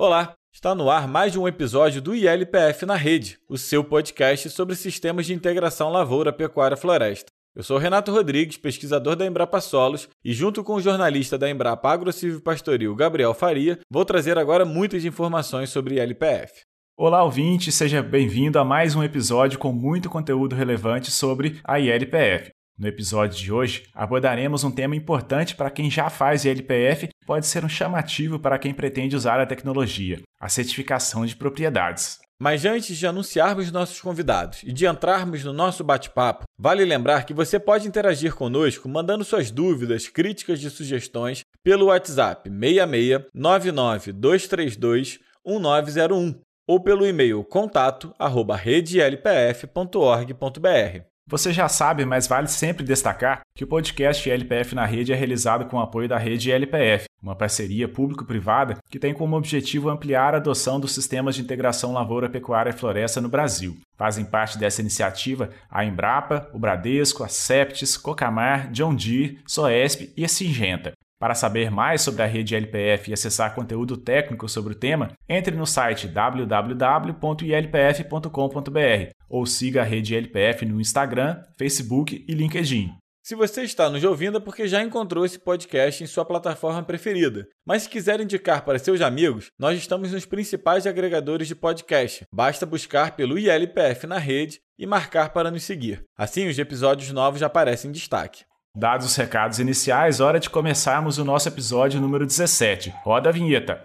Olá, está no ar mais um episódio do ILPF na Rede, o seu podcast sobre sistemas de integração lavoura, pecuária floresta. Eu sou Renato Rodrigues, pesquisador da Embrapa Solos, e junto com o jornalista da Embrapa Agro Pastoril, Gabriel Faria, vou trazer agora muitas informações sobre ILPF. Olá, ouvinte, seja bem-vindo a mais um episódio com muito conteúdo relevante sobre a ILPF. No episódio de hoje, abordaremos um tema importante para quem já faz ILPF e pode ser um chamativo para quem pretende usar a tecnologia: a certificação de propriedades. Mas antes de anunciarmos nossos convidados e de entrarmos no nosso bate-papo, vale lembrar que você pode interagir conosco mandando suas dúvidas, críticas e sugestões pelo WhatsApp 66 232 1901 ou pelo e-mail contato@redelpf.org.br. Você já sabe, mas vale sempre destacar que o podcast LPF na Rede é realizado com o apoio da Rede LPF, uma parceria público-privada que tem como objetivo ampliar a adoção dos sistemas de integração lavoura, pecuária e floresta no Brasil. Fazem parte dessa iniciativa a Embrapa, o Bradesco, a Septis, Cocamar, John Deere, Soesp e a Singenta. Para saber mais sobre a rede LPF e acessar conteúdo técnico sobre o tema, entre no site www.ilpf.com.br ou siga a rede LPF no Instagram, Facebook e LinkedIn. Se você está nos ouvindo é porque já encontrou esse podcast em sua plataforma preferida. Mas se quiser indicar para seus amigos, nós estamos nos principais agregadores de podcast. Basta buscar pelo ILPF na rede e marcar para nos seguir. Assim, os episódios novos já aparecem em destaque. Dados os recados iniciais, hora de começarmos o nosso episódio número 17. Roda a vinheta.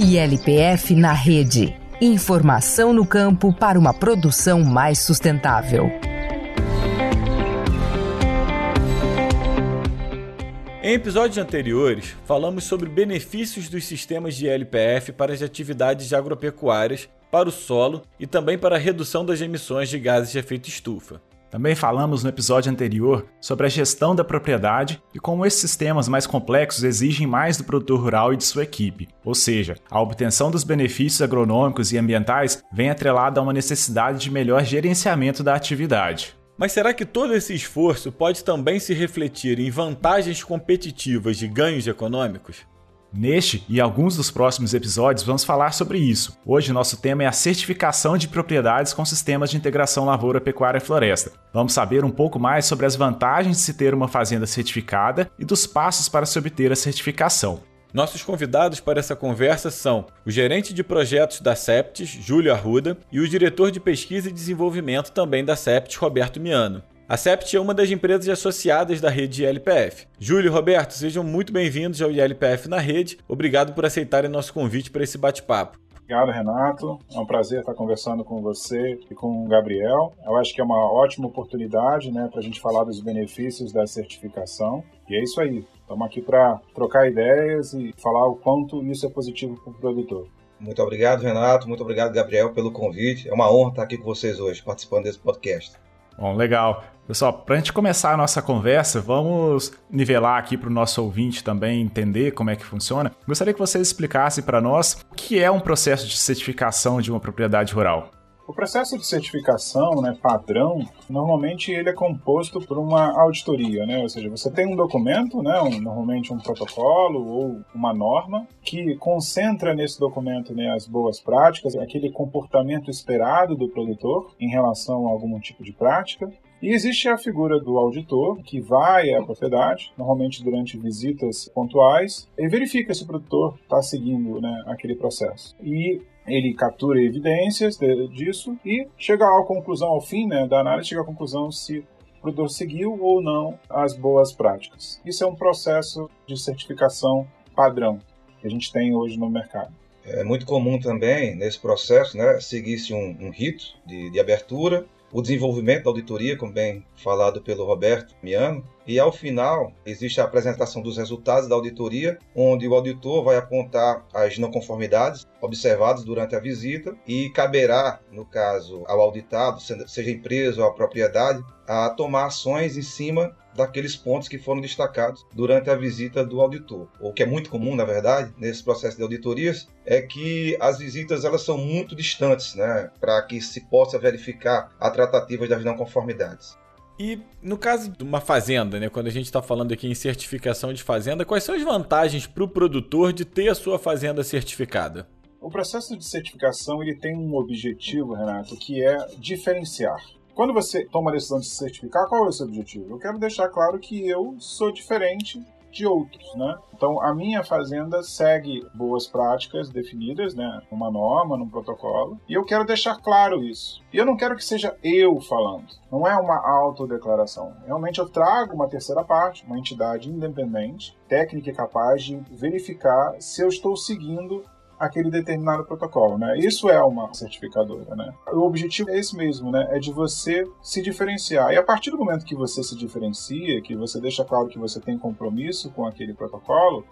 ILPF na rede. Informação no campo para uma produção mais sustentável. Em episódios anteriores, falamos sobre benefícios dos sistemas de LPF para as atividades agropecuárias, para o solo e também para a redução das emissões de gases de efeito estufa. Também falamos no episódio anterior sobre a gestão da propriedade e como esses sistemas mais complexos exigem mais do produtor rural e de sua equipe. Ou seja, a obtenção dos benefícios agronômicos e ambientais vem atrelada a uma necessidade de melhor gerenciamento da atividade. Mas será que todo esse esforço pode também se refletir em vantagens competitivas de ganhos econômicos? Neste e alguns dos próximos episódios vamos falar sobre isso. Hoje nosso tema é a certificação de propriedades com sistemas de integração lavoura, pecuária e floresta. Vamos saber um pouco mais sobre as vantagens de se ter uma fazenda certificada e dos passos para se obter a certificação. Nossos convidados para essa conversa são o gerente de projetos da Septis, Júlio Arruda, e o diretor de pesquisa e desenvolvimento também da Septis, Roberto Miano. A Sept é uma das empresas associadas da rede ILPF. Júlio e Roberto, sejam muito bem-vindos ao ILPF na rede. Obrigado por aceitarem nosso convite para esse bate-papo. Obrigado, Renato. É um prazer estar conversando com você e com o Gabriel. Eu acho que é uma ótima oportunidade né, para a gente falar dos benefícios da certificação. E é isso aí. Estamos aqui para trocar ideias e falar o quanto isso é positivo para o produtor. Muito obrigado, Renato. Muito obrigado, Gabriel, pelo convite. É uma honra estar aqui com vocês hoje, participando desse podcast. Bom, legal. Pessoal, para a gente começar a nossa conversa, vamos nivelar aqui para o nosso ouvinte também entender como é que funciona. Gostaria que vocês explicassem para nós o que é um processo de certificação de uma propriedade rural. O processo de certificação, né, padrão, normalmente ele é composto por uma auditoria, né? Ou seja, você tem um documento, né, um, normalmente um protocolo ou uma norma que concentra nesse documento né, as boas práticas, aquele comportamento esperado do produtor em relação a algum tipo de prática. E existe a figura do auditor, que vai à propriedade, normalmente durante visitas pontuais, e verifica se o produtor está seguindo né, aquele processo. E ele captura evidências disso e chega à conclusão, ao fim né, da análise, chega à conclusão se o produtor seguiu ou não as boas práticas. Isso é um processo de certificação padrão que a gente tem hoje no mercado. É muito comum também nesse processo né, seguir-se um, um, rito de, de abertura, o desenvolvimento da auditoria, como bem falado pelo Roberto Miano, e ao final existe a apresentação dos resultados da auditoria, onde o auditor vai apontar as não conformidades observadas durante a visita e caberá, no caso, ao auditado, seja empresa ou a propriedade, a tomar ações em cima daqueles pontos que foram destacados durante a visita do auditor. O que é muito comum, na verdade, nesse processo de auditorias, é que as visitas elas são muito distantes, né, para que se possa verificar a tratativa das não conformidades. E no caso de uma fazenda, né, quando a gente está falando aqui em certificação de fazenda, quais são as vantagens para o produtor de ter a sua fazenda certificada? O processo de certificação ele tem um objetivo, Renato, que é diferenciar. Quando você toma a decisão de se certificar, qual é o seu objetivo? Eu quero deixar claro que eu sou diferente de outros, né? Então a minha fazenda segue boas práticas definidas, né? Uma norma, num protocolo, e eu quero deixar claro isso. E eu não quero que seja eu falando. Não é uma autodeclaração. Realmente eu trago uma terceira parte, uma entidade independente, técnica e capaz de verificar se eu estou seguindo aquele determinado protocolo, né? Isso é uma certificadora, né? O objetivo é esse mesmo, né? É de você se diferenciar. E a partir do momento que você se diferencia, que você deixa claro que você tem compromisso com aquele protocolo,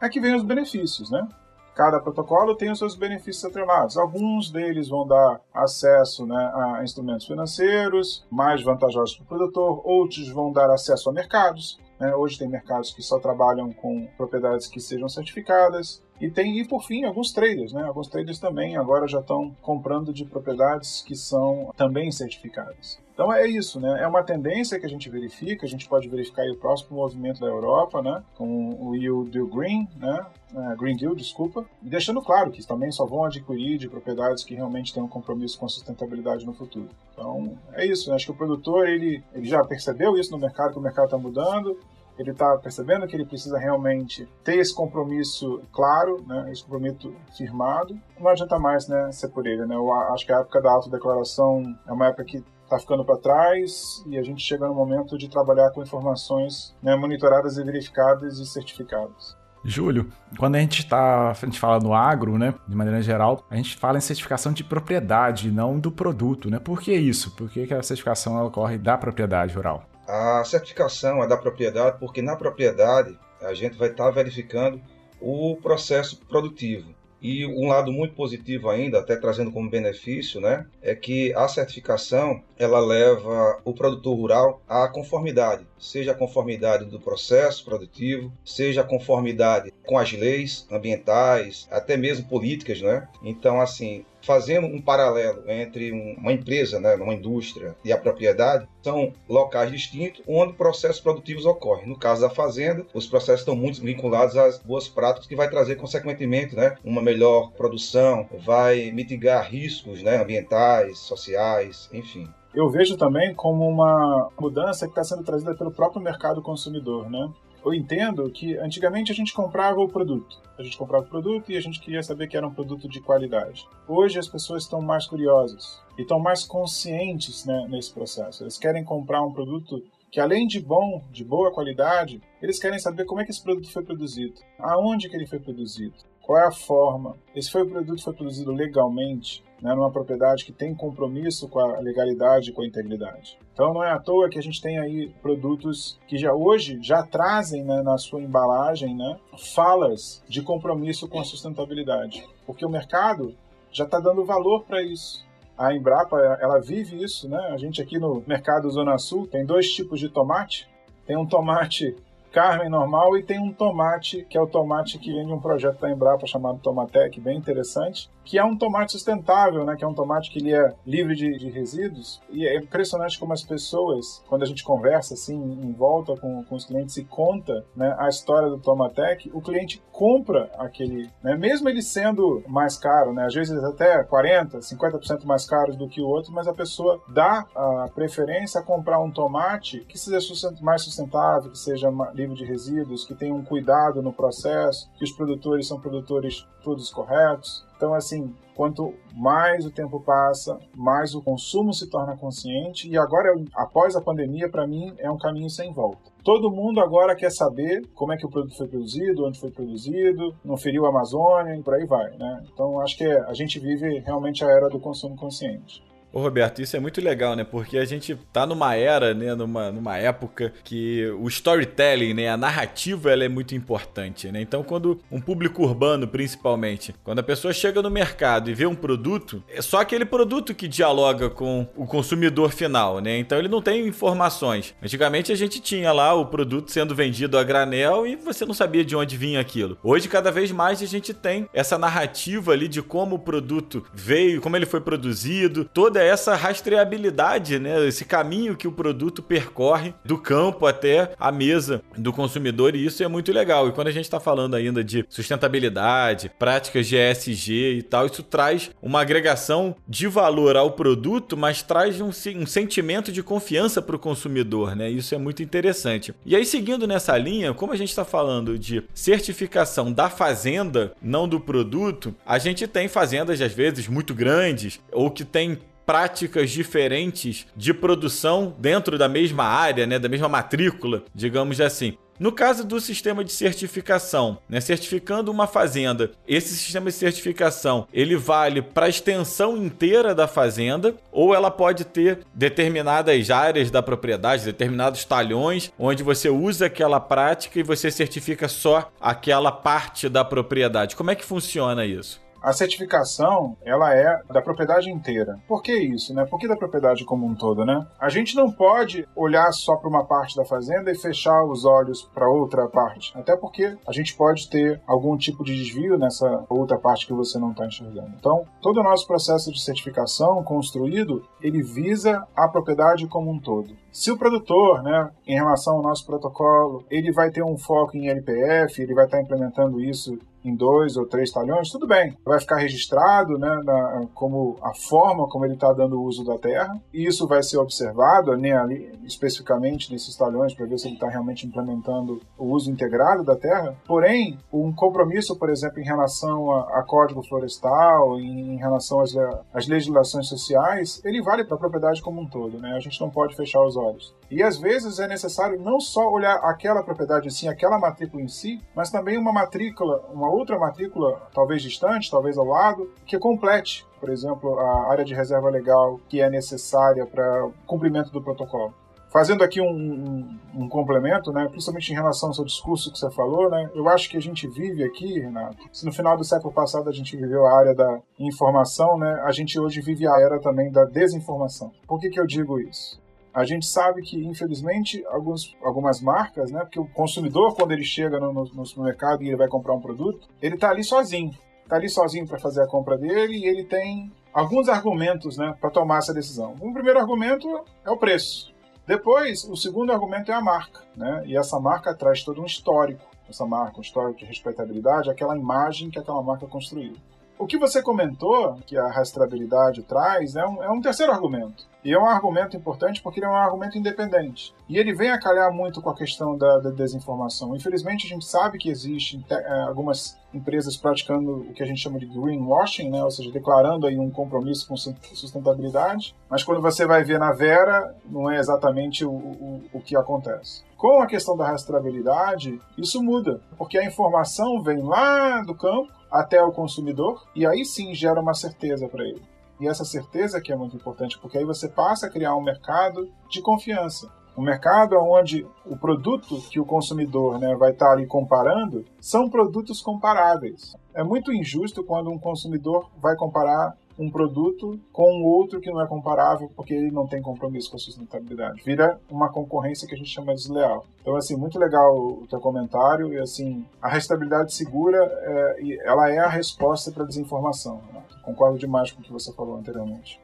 é que vem os benefícios, né? Cada protocolo tem os seus benefícios atrelados. Alguns deles vão dar acesso né, a instrumentos financeiros mais vantajosos para o produtor, outros vão dar acesso a mercados. Né? Hoje tem mercados que só trabalham com propriedades que sejam certificadas. E tem, e por fim, alguns traders, né? Alguns traders também agora já estão comprando de propriedades que são também certificadas. Então é isso, né? É uma tendência que a gente verifica, a gente pode verificar o próximo movimento da Europa, né? Com o Yield Green, né? Uh, Green Deal, desculpa, e deixando claro que também só vão adquirir de propriedades que realmente têm um compromisso com a sustentabilidade no futuro. Então é isso, né? acho que o produtor ele, ele já percebeu isso no mercado, que o mercado está mudando, ele está percebendo que ele precisa realmente ter esse compromisso claro, né, esse compromisso firmado. Não adianta mais né, ser por ele. Né? Eu acho que a época da autodeclaração é uma época que está ficando para trás e a gente chega no momento de trabalhar com informações né, monitoradas e verificadas e certificadas. Júlio, quando a gente está, a gente fala no agro, né, de maneira geral, a gente fala em certificação de propriedade, não do produto, né? Por que isso? Por que, a certificação ocorre da propriedade rural? A certificação é da propriedade porque na propriedade a gente vai estar tá verificando o processo produtivo. E um lado muito positivo ainda, até trazendo como benefício, né, é que a certificação ela leva o produtor rural à conformidade, seja a conformidade do processo produtivo, seja a conformidade com as leis ambientais, até mesmo políticas, né? Então, assim, fazendo um paralelo entre uma empresa, né, uma indústria e a propriedade, são locais distintos onde processos produtivos ocorrem. No caso da fazenda, os processos estão muito vinculados às boas práticas que vai trazer consequentemente, né, uma melhor produção, vai mitigar riscos, né, ambientais, sociais, enfim eu vejo também como uma mudança que está sendo trazida pelo próprio mercado consumidor, né? Eu entendo que antigamente a gente comprava o produto. A gente comprava o produto e a gente queria saber que era um produto de qualidade. Hoje as pessoas estão mais curiosas e estão mais conscientes né, nesse processo. Eles querem comprar um produto que além de bom, de boa qualidade, eles querem saber como é que esse produto foi produzido, aonde que ele foi produzido, qual é a forma, esse foi o produto foi produzido legalmente, né, numa propriedade que tem compromisso com a legalidade e com a integridade. Então não é à toa que a gente tem aí produtos que já hoje já trazem né, na sua embalagem né, falas de compromisso com a sustentabilidade, porque o mercado já está dando valor para isso. A Embrapa ela vive isso, né? A gente aqui no mercado Zona Sul tem dois tipos de tomate. Tem um tomate Carmen normal e tem um tomate, que é o tomate que vem de um projeto da Embrapa chamado Tomatec, bem interessante, que é um tomate sustentável, né? Que é um tomate que ele é livre de, de resíduos. E é impressionante como as pessoas, quando a gente conversa assim, em volta com, com os clientes e conta né, a história do Tomatec, o cliente compra aquele, né? Mesmo ele sendo mais caro, né? Às vezes até 40, 50% mais caro do que o outro, mas a pessoa dá a preferência a comprar um tomate que seja mais sustentável, que seja livre de resíduos, que tenha um cuidado no processo, que os produtores são produtores todos corretos. Então, assim, quanto mais o tempo passa, mais o consumo se torna consciente. E agora, após a pandemia, para mim, é um caminho sem volta. Todo mundo agora quer saber como é que o produto foi produzido, onde foi produzido, não feriu a Amazônia e por aí vai, né? Então, acho que a gente vive realmente a era do consumo consciente. Ô Roberto, isso é muito legal, né? Porque a gente tá numa era, né? Numa, numa época que o storytelling, né? A narrativa, ela é muito importante, né? Então, quando um público urbano, principalmente, quando a pessoa chega no mercado e vê um produto, é só aquele produto que dialoga com o consumidor final, né? Então, ele não tem informações. Antigamente, a gente tinha lá o produto sendo vendido a granel e você não sabia de onde vinha aquilo. Hoje, cada vez mais, a gente tem essa narrativa ali de como o produto veio, como ele foi produzido, toda essa rastreabilidade, né? Esse caminho que o produto percorre do campo até a mesa do consumidor e isso é muito legal. E quando a gente está falando ainda de sustentabilidade, práticas de ESG e tal, isso traz uma agregação de valor ao produto, mas traz um, um sentimento de confiança para o consumidor, né? Isso é muito interessante. E aí, seguindo nessa linha, como a gente está falando de certificação da fazenda, não do produto, a gente tem fazendas, às vezes, muito grandes ou que tem práticas diferentes de produção dentro da mesma área, né, da mesma matrícula, digamos assim. No caso do sistema de certificação, né, certificando uma fazenda, esse sistema de certificação ele vale para a extensão inteira da fazenda ou ela pode ter determinadas áreas da propriedade, determinados talhões, onde você usa aquela prática e você certifica só aquela parte da propriedade. Como é que funciona isso? A certificação, ela é da propriedade inteira. Por que isso, né? Por que da propriedade como um todo, né? A gente não pode olhar só para uma parte da fazenda e fechar os olhos para outra parte. Até porque a gente pode ter algum tipo de desvio nessa outra parte que você não está enxergando. Então, todo o nosso processo de certificação construído, ele visa a propriedade como um todo. Se o produtor, né, em relação ao nosso protocolo, ele vai ter um foco em LPF, ele vai estar implementando isso em dois ou três talhões, tudo bem. Vai ficar registrado né, na, como a forma como ele está dando uso da terra, e isso vai ser observado né, ali, especificamente nesses talhões para ver se ele está realmente implementando o uso integrado da terra. Porém, um compromisso, por exemplo, em relação a, a código florestal, em, em relação às, às, legislações sociais, ele vale para a propriedade como um todo. Né? A gente não pode fechar os olhos. E às vezes é necessário não só olhar aquela propriedade em si, aquela matrícula em si, mas também uma matrícula, uma outra matrícula, talvez distante, talvez ao lado, que complete, por exemplo, a área de reserva legal que é necessária para cumprimento do protocolo. Fazendo aqui um, um, um, complemento, né, principalmente em relação ao seu discurso que você falou, né, eu acho que a gente vive aqui, Renato, se no final do século passado a gente viveu a área da informação, né, a gente hoje vive a era também da desinformação. Por que, que eu digo isso? A gente sabe que, infelizmente, alguns, algumas marcas, né? Porque o consumidor, quando ele chega no, no, no e ele vai comprar um produto, ele está ali sozinho. Está ali sozinho para fazer a compra dele e ele tem alguns argumentos né, para tomar essa decisão. Um primeiro argumento é o preço. Depois, o segundo argumento é a marca. Né? E essa marca traz todo um histórico. Essa marca, um histórico de respeitabilidade, aquela imagem que aquela marca construiu. O que você comentou, que a rastreabilidade traz, é um, é um terceiro argumento. E é um argumento importante porque ele é um argumento independente. E ele vem a calhar muito com a questão da, da desinformação. Infelizmente, a gente sabe que existem é, algumas empresas praticando o que a gente chama de greenwashing, né? ou seja, declarando aí um compromisso com sustentabilidade, mas quando você vai ver na Vera, não é exatamente o, o, o que acontece. Com a questão da rastreabilidade, isso muda, porque a informação vem lá do campo até o consumidor e aí sim gera uma certeza para ele. E essa certeza que é muito importante, porque aí você passa a criar um mercado de confiança. Um mercado onde o produto que o consumidor né, vai estar ali comparando são produtos comparáveis. É muito injusto quando um consumidor vai comparar um produto com outro que não é comparável porque ele não tem compromisso com a sustentabilidade. Vira uma concorrência que a gente chama desleal. Então, assim, muito legal o teu comentário e, assim, a restabilidade segura, é, ela é a resposta para a desinformação. Né? Concordo demais com o que você falou anteriormente.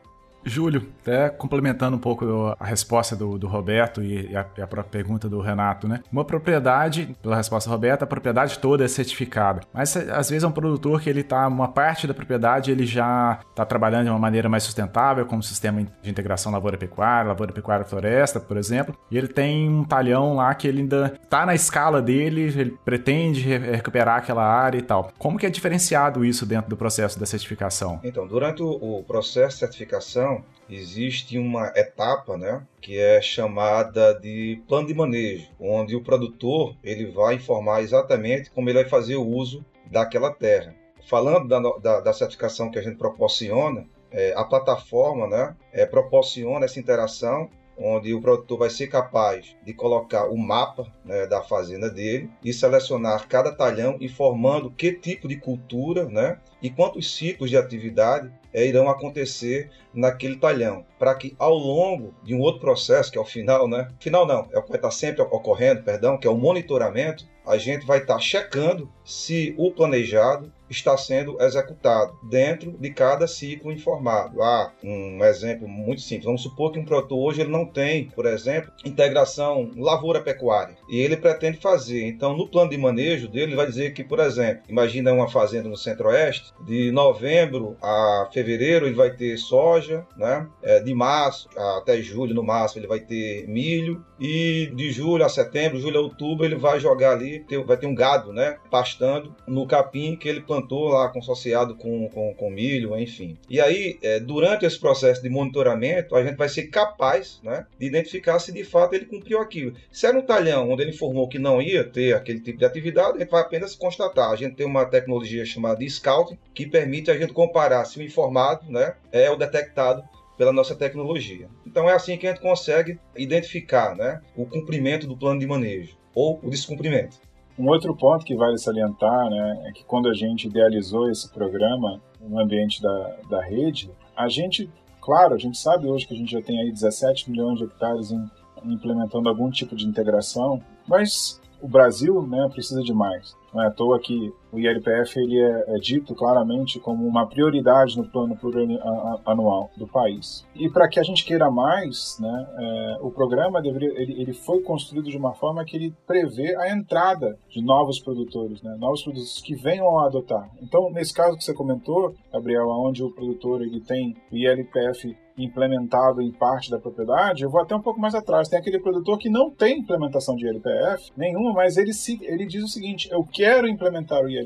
Júlio, até complementando um pouco a resposta do, do Roberto e a, e a, própria pergunta do Renato, né? Uma propriedade, pela resposta do Roberto, a propriedade toda é certificada. Mas às vezes é um produtor que ele tá, uma parte da propriedade ele já está trabalhando de uma maneira mais sustentável, como sistema de integração lavoura-pecuária, lavoura-pecuária-floresta, por exemplo, e ele tem um talhão lá que ele ainda está na escala dele, ele pretende recuperar aquela área e tal. Como que é diferenciado isso dentro do processo da certificação? Então, durante o processo de certificação, existe uma etapa, né, que é chamada de plano de manejo, onde o produtor ele vai informar exatamente como ele vai fazer o uso daquela terra. Falando da, da, da certificação que a gente proporciona, é, a plataforma né, é, proporciona essa interação onde o produtor vai ser capaz de colocar o mapa né, da fazenda dele e selecionar cada talhão, informando que tipo de cultura né, e quantos ciclos de atividade é, irão acontecer naquele talhão, para que ao longo de um outro processo, que é o final, né? Final não, é o que estar sempre ocorrendo, perdão, que é o monitoramento, a gente vai estar checando se o planejado está sendo executado dentro de cada ciclo informado. Ah, um exemplo muito simples. Vamos supor que um produtor hoje ele não tem, por exemplo, integração lavoura-pecuária e ele pretende fazer. Então, no plano de manejo dele, ele vai dizer que, por exemplo, imagina uma fazenda no centro-oeste, de novembro a fevereiro ele vai ter soja, né? É, de março até julho, no máximo, ele vai ter milho e de julho a setembro, julho a outubro, ele vai jogar ali, vai ter um gado, né? Pastando no capim que ele plantou lá consociado com, com, com milho, enfim. E aí, é, durante esse processo de monitoramento, a gente vai ser capaz né, de identificar se de fato ele cumpriu aquilo. Se é no talhão onde ele informou que não ia ter aquele tipo de atividade, a gente vai apenas constatar. A gente tem uma tecnologia chamada Scouting que permite a gente comparar se o informado né, é o detectado pela nossa tecnologia. Então é assim que a gente consegue identificar né, o cumprimento do plano de manejo ou o descumprimento. Um outro ponto que vale salientar né, é que quando a gente idealizou esse programa no ambiente da, da rede, a gente, claro, a gente sabe hoje que a gente já tem aí 17 milhões de hectares em, implementando algum tipo de integração, mas o Brasil né, precisa de mais. Não é à toa que o ILPF ele é, é dito claramente como uma prioridade no plano plurianual do país. E para que a gente queira mais, né, é, o programa deveria, ele, ele, foi construído de uma forma que ele prevê a entrada de novos produtores, né, novos produtos que venham a adotar. Então, nesse caso que você comentou, Gabriel, onde o produtor ele tem o ILPF implementado em parte da propriedade, eu vou até um pouco mais atrás. Tem aquele produtor que não tem implementação de ILPF nenhuma, mas ele, ele diz o seguinte: eu quero implementar o ILPF.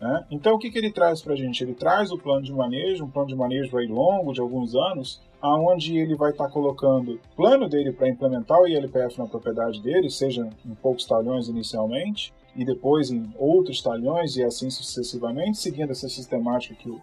Né? Então, o que, que ele traz para a gente? Ele traz o plano de manejo, um plano de manejo aí longo, de alguns anos, aonde ele vai estar tá colocando o plano dele para implementar o ILPF na propriedade dele, seja em poucos talhões inicialmente, e depois em outros talhões, e assim sucessivamente, seguindo essa sistemática que o,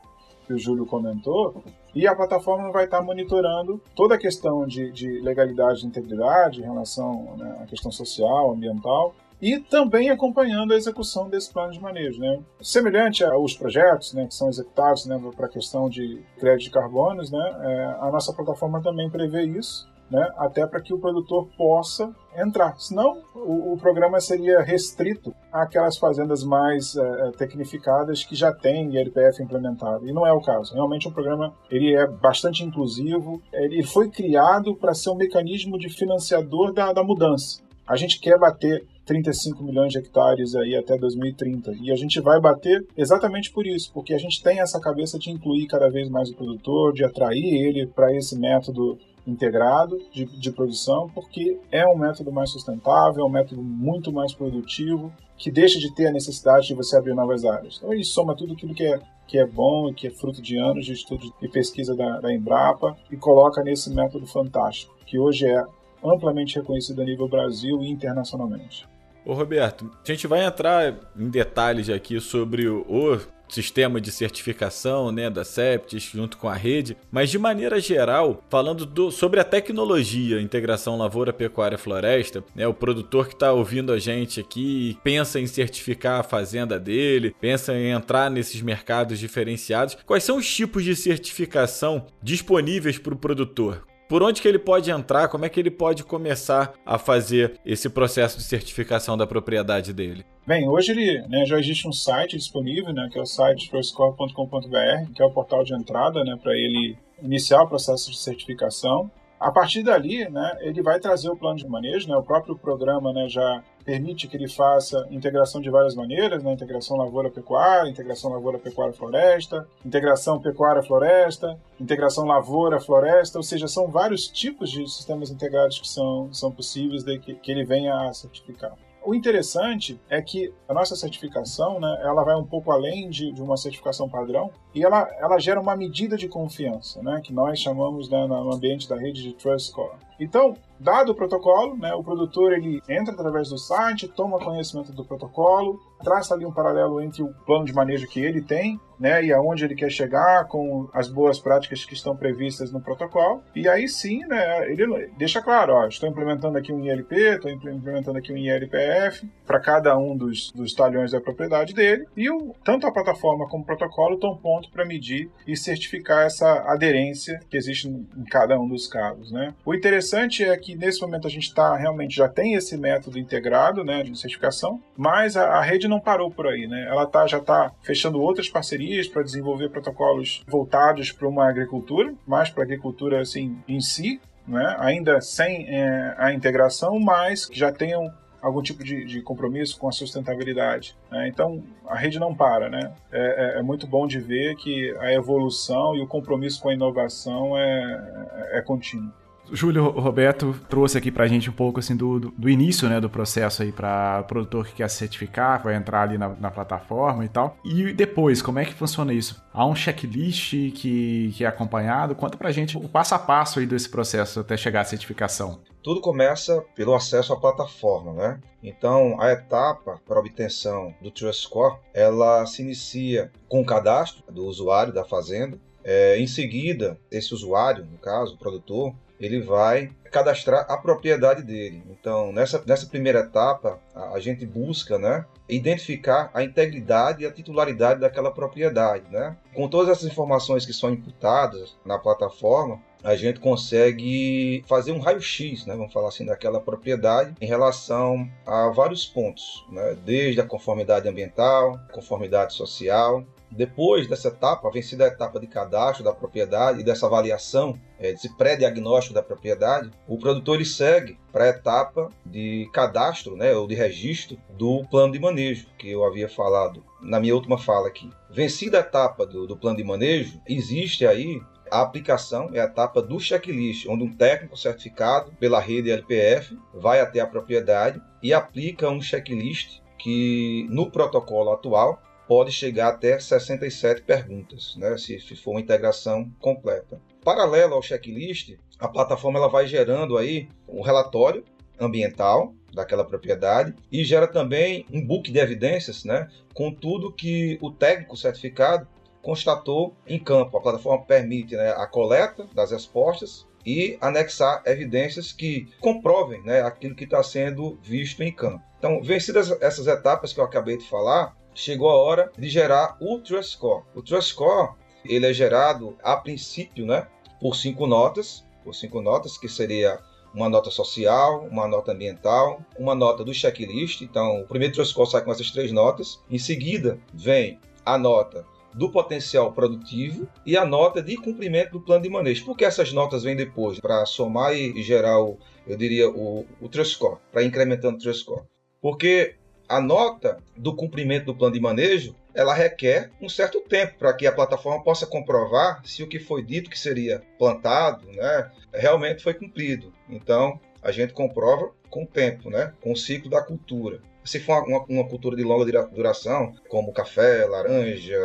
que o Júlio comentou, e a plataforma vai estar monitorando toda a questão de, de legalidade e integridade em relação né, à questão social, ambiental, e também acompanhando a execução desse plano de manejo. Né? Semelhante aos projetos né, que são executados né, para a questão de crédito de carbonos, né, é, a nossa plataforma também prevê isso né, até para que o produtor possa entrar. Senão, o, o, programa seria restrito àquelas fazendas mais é, tecnificadas que já têm ILPF implementado. E não é o caso. Realmente, o programa ele é bastante inclusivo. Ele foi criado para ser um mecanismo de financiador da, da mudança. A gente quer bater 35 milhões de hectares aí até 2030. E a gente vai bater exatamente por isso, porque a gente tem essa cabeça de incluir cada vez mais o produtor, de atrair ele para esse método integrado de, de produção, porque é um método mais sustentável, é um método muito mais produtivo, que deixa de ter a necessidade de você abrir novas áreas. Então ele soma tudo aquilo que é, que é bom e que é fruto de anos de estudo e pesquisa da, da Embrapa e coloca nesse método fantástico, que hoje é amplamente reconhecido a nível Brasil e internacionalmente. Ô Roberto, a gente vai entrar em detalhes aqui sobre o, o sistema de certificação né, da Septis junto com a rede, mas de maneira geral, falando do, sobre a tecnologia integração lavoura, pecuária floresta, né, o produtor que está ouvindo a gente aqui pensa em certificar a fazenda dele, pensa em entrar nesses mercados diferenciados, quais são os tipos de certificação disponíveis para o produtor? Por onde que ele pode entrar, como é que ele pode começar a fazer esse processo de certificação da propriedade dele? Bem, hoje ele, né, já existe um site disponível, né, que é o site firstcore.com.br, que é o portal de entrada né, para ele iniciar o processo de certificação. A partir dali, né, ele vai trazer o plano de manejo, né, o próprio programa né, já permite que ele faça integração de várias maneiras, né, integração lavoura-pecuária, integração lavoura-pecuária-floresta, integração pecuária-floresta, integração lavoura-floresta, ou seja, são vários tipos de sistemas integrados que são, são possíveis de que, que ele venha a certificar. O interessante é que a nossa certificação, né, ela vai um pouco além de, de uma certificação padrão e ela, ela gera uma medida de confiança, né, que nós chamamos né, no ambiente da rede de Trust Score. Então, dado o protocolo, né, o produtor ele entra através do site, toma conhecimento do protocolo, traça ali um paralelo entre o plano de manejo que ele tem né, e aonde ele quer chegar com as boas práticas que estão previstas no protocolo. E aí sim, né, ele deixa claro, ó, estou implementando aqui um ILP, estou implementando aqui um ILPF para cada um dos, dos talhões da propriedade dele. E o, tanto a plataforma como o protocolo estão ponto para medir e certificar essa aderência que existe em cada um dos casos. Né? O interessante é que nesse momento a gente está realmente já tem esse método integrado, né, de certificação, mas a, a rede não parou por aí, né? Ela tá, já está fechando outras parcerias para desenvolver protocolos voltados para uma agricultura, mais para a agricultura assim em si, né? ainda sem é, a integração, mas que já tenham algum tipo de, de compromisso com a sustentabilidade. Né? Então, a rede não para. Né? É, é, é, muito bom de ver que a evolução e o compromisso com a inovação é, é, é contínuo. Júlio Roberto trouxe aqui para a gente um pouco assim do, do início né, do processo aí para produtor que quer certificar, vai entrar ali na, na, plataforma e tal. E depois, como é que funciona isso? Há um checklist que, que é acompanhado? Conta para a gente o passo a passo aí desse processo até chegar à certificação. Tudo começa pelo acesso à plataforma, né? Então, a etapa para obtenção do Trust Score, ela se inicia com o cadastro do usuário da fazenda. É, em seguida, esse usuário, no caso, o produtor, ele vai cadastrar a propriedade dele. Então, nessa, nessa primeira etapa, a, a, gente busca né, identificar a integridade e a titularidade daquela propriedade. Né? Com todas essas informações que são imputadas na plataforma, a gente consegue fazer um raio-x, né, vamos falar assim, daquela propriedade em relação a vários pontos, né, desde a conformidade ambiental, conformidade social, depois dessa etapa, vencida a etapa de cadastro da propriedade e dessa avaliação, é, desse pré-diagnóstico da propriedade, o produtor ele segue para a etapa de cadastro, né, ou de registro do plano de manejo, que eu havia falado na minha última fala aqui. Vencida a etapa do, do plano de manejo, existe aí a aplicação é a etapa do checklist, onde um técnico certificado pela rede LPF vai até a propriedade e aplica um checklist que no protocolo atual pode chegar até 67 perguntas, né, se, for uma integração completa. Paralelo ao checklist, a plataforma ela vai gerando aí um relatório ambiental daquela propriedade e gera também um book de evidências, né, com tudo que o técnico certificado constatou em campo. A plataforma permite né, a coleta das respostas e anexar evidências que comprovem né, aquilo que está sendo visto em campo. Então, vencidas essas etapas que eu acabei de falar, chegou a hora de gerar o Trust Score. O Trust Score ele é gerado a princípio, né, por cinco notas, por cinco notas que seria uma nota social, uma nota ambiental, uma nota do checklist. Então, o primeiro Trust Score sai com essas três notas. Em seguida, vem a nota do potencial produtivo e a nota de cumprimento do plano de manejo. Por que essas notas vêm depois? Para somar e gerar, o, eu diria, o, o Trust Score, para incrementando o Trust Score. Porque a nota do cumprimento do plano de manejo ela requer um certo tempo para que a plataforma possa comprovar se o que foi dito que seria plantado né, realmente foi cumprido. Então, a gente comprova com o tempo, né, com o ciclo da cultura. Se for uma, uma, cultura de longa duração, como café, laranja,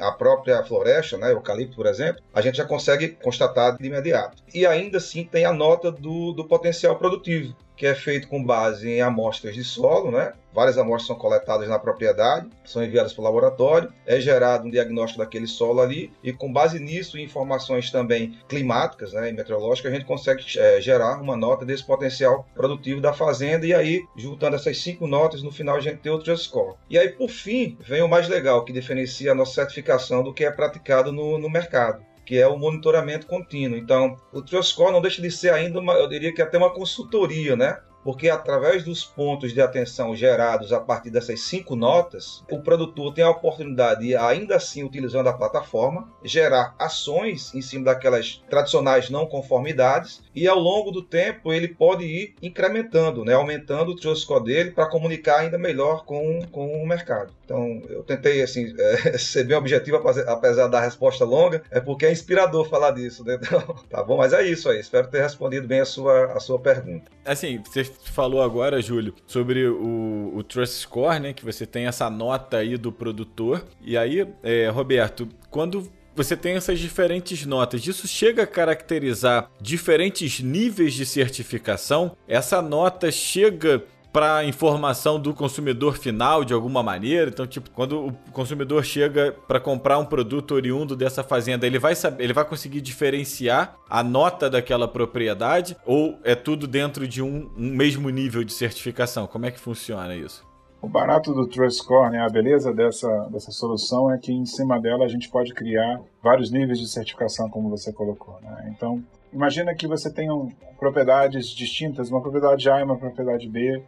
a própria floresta, né, eucalipto, por exemplo, a gente já consegue constatar de imediato. E ainda assim tem a nota do, do potencial produtivo, que é feito com base em amostras de solo, né? Várias amostras são coletadas na propriedade, são enviadas para o laboratório, é gerado um diagnóstico daquele solo ali e com base nisso informações também climáticas né, e meteorológicas, a gente consegue é, gerar uma nota desse potencial produtivo da fazenda e aí, juntando essas cinco notas, no final a gente tem outro score. E aí, por fim, vem o mais legal, que diferencia a nossa certificação do que é praticado no, no mercado que é o monitoramento contínuo. Então, o Trioscore não deixa de ser ainda, uma, eu diria que até uma consultoria, né? Porque através dos pontos de atenção gerados a partir dessas cinco notas, o produtor tem a oportunidade de, ainda assim utilizando a plataforma, gerar ações em cima daquelas tradicionais não conformidades e ao longo do tempo ele pode ir incrementando, né, aumentando o trust score dele para comunicar ainda melhor com, com o mercado. Então eu tentei assim é, ser bem objetivo apesar da resposta longa, é porque é inspirador falar disso, né? Então, tá bom, mas é isso aí. Espero ter respondido bem a sua, a sua pergunta. Assim, você falou agora, Júlio, sobre o, o Trust Score, né? Que você tem essa nota aí do produtor. E aí, é, Roberto, quando você tem essas diferentes notas. Isso chega a caracterizar diferentes níveis de certificação? Essa nota chega para informação do consumidor final de alguma maneira. Então, tipo, quando o consumidor chega para comprar um produto oriundo dessa fazenda, ele vai saber, ele vai conseguir diferenciar a nota daquela propriedade ou é tudo dentro de um, um mesmo nível de certificação? Como é que funciona isso? O barato do Trust Core, né, a beleza dessa, dessa solução é que em cima dela a gente pode criar vários níveis de certificação, como você colocou. Né? Então, imagina que você tenha propriedades distintas, uma propriedade A e uma propriedade B,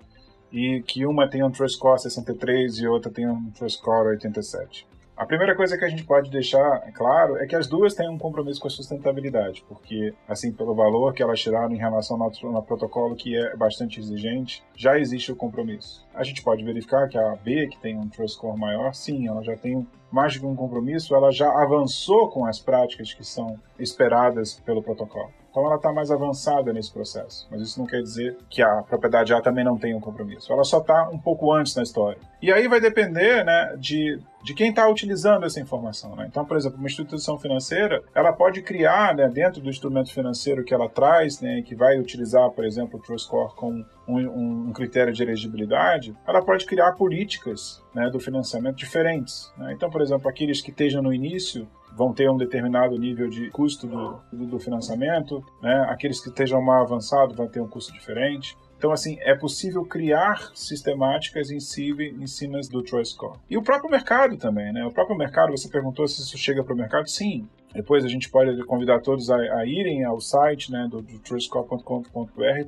e que uma tenha um Trust Core 63 e outra tenha um Trust Core 87. A primeira coisa que a gente pode deixar claro é que as duas têm um compromisso com a sustentabilidade, porque, assim, pelo valor que elas tiraram em relação ao protocolo, que é bastante exigente, já existe o compromisso. A gente pode verificar que a B, que tem um trust score maior, sim, ela já tem mais de um compromisso, ela já avançou com as práticas que são esperadas pelo protocolo. Então ela está mais avançada nesse processo. Mas isso não quer dizer que a propriedade A também não tenha um compromisso. Ela só está um pouco antes na história. E aí vai depender né, de, de quem está utilizando essa informação. Né? Então, por exemplo, uma instituição financeira, ela pode criar né, dentro do instrumento financeiro que ela traz, né, que vai utilizar, por exemplo, o Trust Score com um, um, critério de elegibilidade, ela pode criar políticas né, do financiamento diferentes. Né? Então, por exemplo, aqueles que estejam no início vão ter um determinado nível de custo do, do, financiamento, né? aqueles que estejam mais avançados vão ter um custo diferente. Então, assim, é possível criar sistemáticas em, em cima do Choice Score. E o próprio mercado também, né? O próprio mercado, você perguntou se isso chega para o mercado? Sim. Depois a gente pode convidar todos a, a irem ao site né, do, do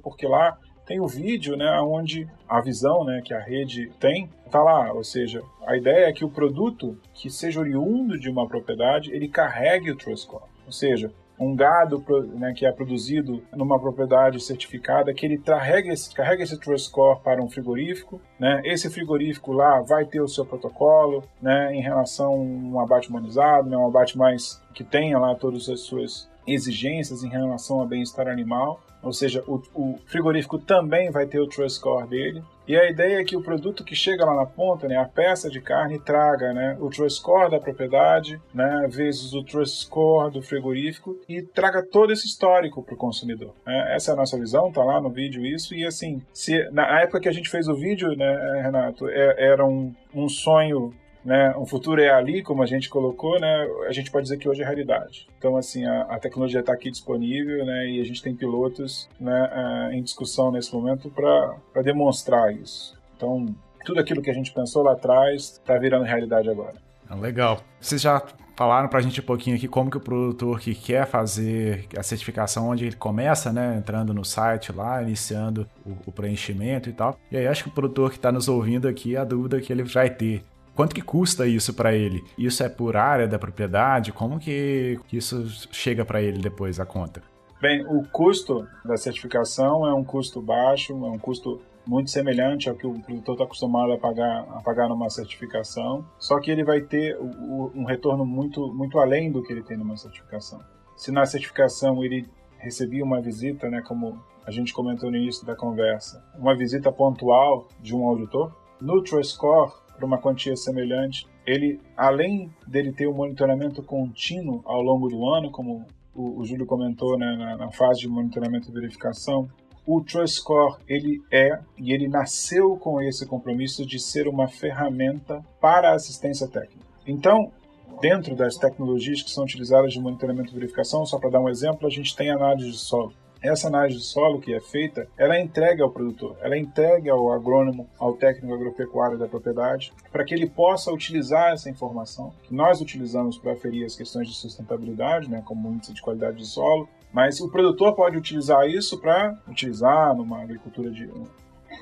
porque lá tem o vídeo, né, onde a visão, né, que a rede tem, está lá. Ou seja, a ideia é que o produto que seja oriundo de uma propriedade, ele carregue o Trust Score. Ou seja, um gado né, que é produzido numa propriedade certificada, que ele carrega esse, carrega esse Trust Score para um frigorífico, né? Esse frigorífico lá vai ter o seu protocolo, né, em relação a um abate humanizado, né, um abate mais que tenha lá todas as suas exigências em relação ao bem-estar animal, ou seja, o, o, frigorífico também vai ter o Trust Score dele. E a ideia é que o produto que chega lá na ponta, né, a peça de carne, traga né, o Trust Score da propriedade, né, vezes o Trust Score do frigorífico e traga todo esse histórico para o consumidor. Né? Essa é a nossa visão, tá lá no vídeo isso. E assim, se na época que a gente fez o vídeo, né, Renato, é, era um, um sonho né, um futuro é ali, como a gente colocou, né, a gente pode dizer que hoje é realidade. Então, assim, a, a tecnologia está aqui disponível, né, e a gente tem pilotos né, uh, em discussão nesse momento para demonstrar isso. Então, tudo aquilo que a gente pensou lá atrás está virando realidade agora. Ah, legal. Vocês já falaram para a gente um pouquinho aqui como que o produtor que quer fazer a certificação, onde ele começa, né, entrando no site lá, iniciando o, o preenchimento e tal. E aí acho que o produtor que está nos ouvindo aqui, a dúvida que ele vai ter Quanto que custa isso para ele? Isso é por área da propriedade? Como que, isso chega para ele depois a conta? Bem, o custo da certificação é um custo baixo, é um custo muito semelhante ao que o produtor está acostumado a pagar, a pagar numa certificação, só que ele vai ter um retorno muito, muito além do que ele tem numa certificação. Se na certificação ele recebia uma visita, né, como a gente comentou no início da conversa, uma visita pontual de um auditor, no TrustScore para uma quantia semelhante. Ele, além dele ter um monitoramento contínuo ao longo do ano, como o, o Júlio comentou né, na, na, fase de monitoramento e verificação, o Trust Score ele é e ele nasceu com esse compromisso de ser uma ferramenta para assistência técnica. Então, dentro das tecnologias que são utilizadas de monitoramento e verificação, só para dar um exemplo, a gente tem análise de solo. Essa análise de solo que é feita, ela é entregue ao produtor, ela é entregue ao agrônomo, ao técnico agropecuário da propriedade, para que ele possa utilizar essa informação que nós utilizamos para aferir as questões de sustentabilidade, né, como índice de qualidade de solo, mas o produtor pode utilizar isso para utilizar numa agricultura de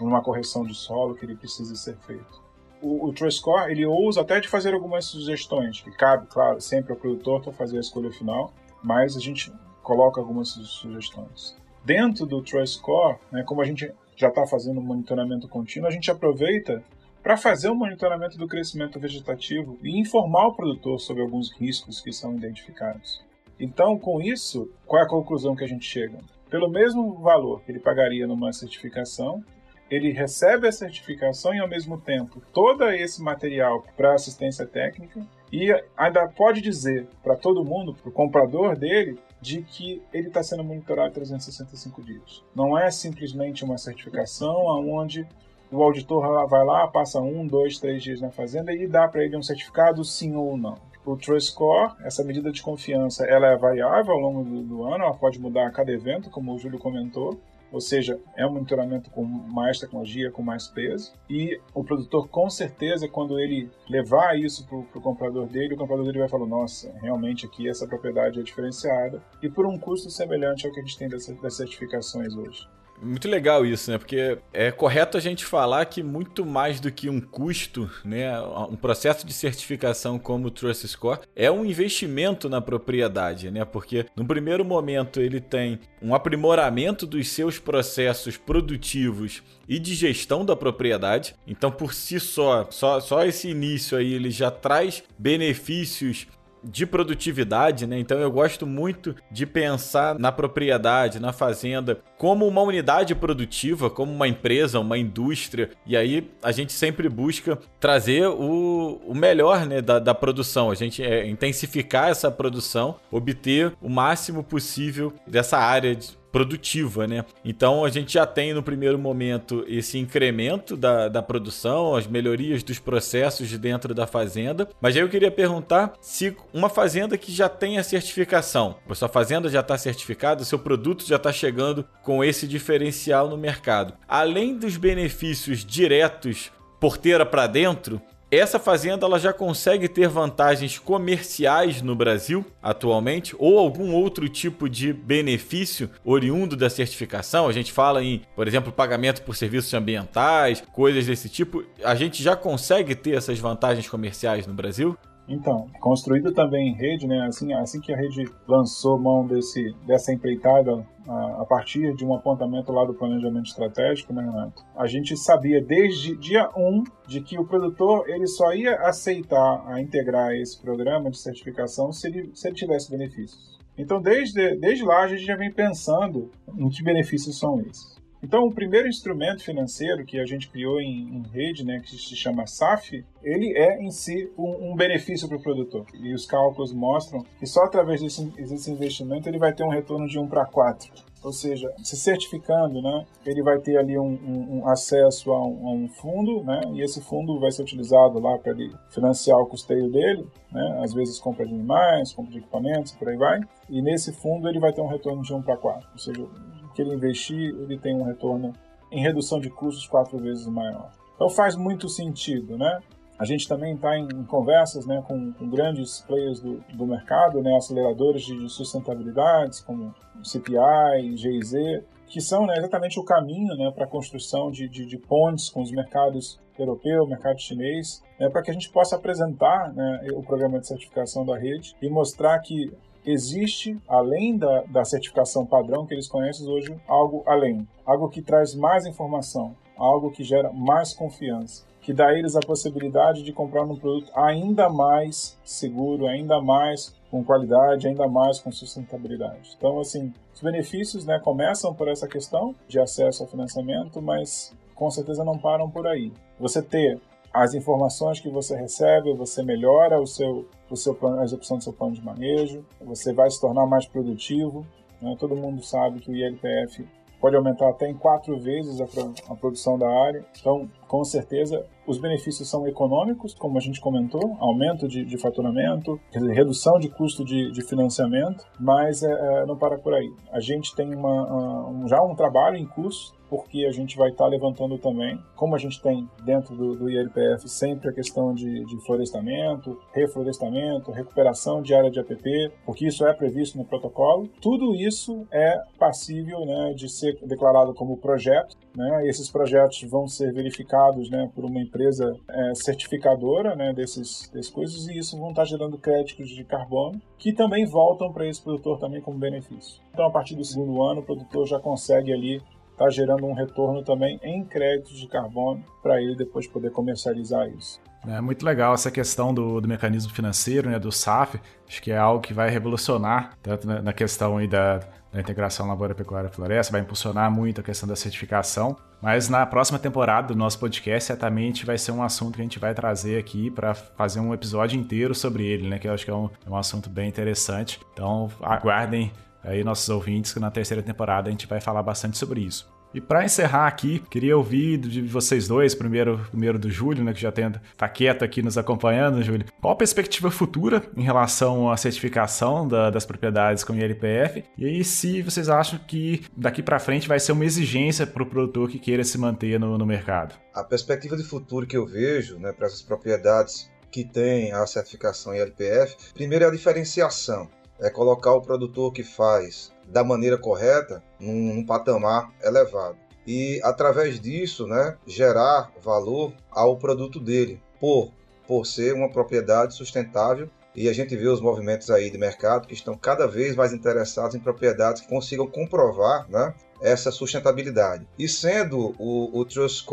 numa correção de solo que ele precise ser feito. O, o TrueScore ele ousa até de fazer algumas sugestões, que cabe, claro, sempre ao produtor para fazer a escolha final, mas a gente coloca algumas sugestões. Dentro do Trust Score, né, como a gente já está fazendo monitoramento contínuo, a gente aproveita para fazer o monitoramento do crescimento vegetativo e informar o produtor sobre alguns riscos que são identificados. Então, com isso, qual é a conclusão que a gente chega? Pelo mesmo valor que ele pagaria numa certificação, ele recebe a certificação e, ao mesmo tempo, todo esse material para assistência técnica e ainda pode dizer para todo mundo, para o comprador dele, de que ele está sendo monitorado 365 dias. Não é simplesmente uma certificação onde o auditor vai lá, passa um, dois, três dias na fazenda e dá para ele um certificado sim ou não. O Trust Score, essa medida de confiança, ela é variável ao longo do, do ano, ela pode mudar a cada evento, como o Júlio comentou. Ou seja, é um monitoramento com mais tecnologia, com mais peso, e o produtor, com certeza, quando ele levar isso para o comprador dele, o comprador dele vai falar: nossa, realmente aqui essa propriedade é diferenciada, e por um custo semelhante ao que a gente tem das, certificações hoje. Muito legal isso, né? Porque é correto a gente falar que muito mais do que um custo, né? Um processo de certificação como o Trust Score é um investimento na propriedade, né? Porque no primeiro momento ele tem um aprimoramento dos seus processos produtivos e de gestão da propriedade. Então, por si só, só, só esse início aí ele já traz benefícios de produtividade, né? Então eu gosto muito de pensar na propriedade, na fazenda, como uma unidade produtiva, como uma empresa, uma indústria. E aí a gente sempre busca trazer o, o melhor né, da, da produção. A gente é, intensificar essa produção, obter o máximo possível dessa área de, produtiva, né? Então a gente já tem no primeiro momento esse incremento da, da produção, as melhorias dos processos de dentro da fazenda. Mas aí eu queria perguntar se uma fazenda que já tem a certificação, a sua fazenda já está certificada, seu produto já está chegando com esse diferencial no mercado. Além dos benefícios diretos porteira para dentro, essa fazenda ela já consegue ter vantagens comerciais no Brasil atualmente ou algum outro tipo de benefício oriundo da certificação? A gente fala em, por exemplo, pagamento por serviços ambientais, coisas desse tipo. A gente já consegue ter essas vantagens comerciais no Brasil? Então, construído também em rede, né? Assim, assim que a rede lançou mão desse, dessa empreitada a, a partir de um apontamento lá do planejamento estratégico, né, Renato? A gente sabia desde dia 1 de que o produtor ele só ia aceitar a integrar esse programa de certificação se ele, se ele tivesse benefícios. Então, desde, desde lá, a gente já vem pensando em que benefícios são esses. Então, o primeiro instrumento financeiro que a gente criou em, em rede, né, que se chama SAF, ele é em si um, um benefício para o produtor. E os cálculos mostram que só através desse, desse investimento ele vai ter um retorno de 1 para 4 ou seja, se certificando, né, ele vai ter ali um, um, um acesso a um, a um, fundo, né, e esse fundo vai ser utilizado lá para ele financiar o custeio dele, né, às vezes compra de animais, compra de equipamentos, por aí vai, e nesse fundo ele vai ter um retorno de 1 para 4, ou seja, que ele investir, ele tem um retorno em redução de custos quatro vezes maior. Então faz muito sentido, né? A gente também está em conversas né, com, com, grandes players do, do mercado, né, aceleradores de sustentabilidades como CPI, GIZ, que são né, exatamente o caminho né, para a construção de, de, de, pontes com os mercados europeu, mercado chinês, né, para que a gente possa apresentar né, o programa de certificação da rede e mostrar que existe, além da, da certificação padrão que eles conhecem hoje, algo além. Algo que traz mais informação, algo que gera mais confiança que dá a eles a possibilidade de comprar um produto ainda mais seguro, ainda mais com qualidade, ainda mais com sustentabilidade. Então, assim, os benefícios né, começam por essa questão de acesso ao financiamento, mas com certeza não param por aí. Você ter as informações que você recebe, você melhora o seu, o seu plano, a execução do seu plano de manejo, você vai se tornar mais produtivo. Né? Todo mundo sabe que o ILPF pode aumentar até em quatro vezes a, a produção da área. Então, com certeza, os benefícios são econômicos, como a gente comentou, aumento de, de faturamento, redução de custo de, de financiamento, mas é, é, não para por aí. A gente tem uma, um, já um trabalho em curso porque a gente vai estar tá levantando também, como a gente tem dentro do, do ILPF sempre a questão de, de, florestamento, reflorestamento, recuperação de área de APP, porque isso é previsto no protocolo. Tudo isso é passível né, de ser declarado como projeto. Né? Esses projetos vão ser verificados né, por uma empresa é, certificadora né, desses, desses coisas e isso vão estar tá gerando créditos de carbono que também voltam para esse produtor também como benefício. Então, a partir do segundo ano, o produtor já consegue ali está gerando um retorno também em créditos de carbono para ele depois poder comercializar isso. É muito legal essa questão do, do mecanismo financeiro, né, do SAF. Acho que é algo que vai revolucionar, tanto na, na questão aí da, da integração lavoura, pecuária e floresta, vai impulsionar muito a questão da certificação. Mas na próxima temporada do nosso podcast, certamente vai ser um assunto que a gente vai trazer aqui para fazer um episódio inteiro sobre ele, né? Que eu acho que é um, é um assunto bem interessante. Então aguardem aí nossos ouvintes que na terceira temporada a gente vai falar bastante sobre isso. E para encerrar aqui, queria ouvir de vocês dois, primeiro, primeiro do Júlio, né, que já tenta tá quieto aqui nos acompanhando, Júlio. Qual a perspectiva futura em relação à certificação da, das propriedades com ILPF? E aí, se vocês acham que daqui para frente vai ser uma exigência para o produtor que queira se manter no, no mercado? A perspectiva de futuro que eu vejo né, para essas propriedades que têm a certificação ILPF, primeiro é a diferenciação. É colocar o produtor que faz da maneira correta num, num patamar elevado. E através disso, né, gerar valor ao produto dele, por, por ser uma propriedade sustentável e a gente vê os movimentos aí de mercado que estão cada vez mais interessados em propriedades que consigam comprovar né, essa sustentabilidade. E sendo o, o Trust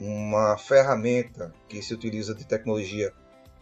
uma ferramenta que se utiliza de tecnologia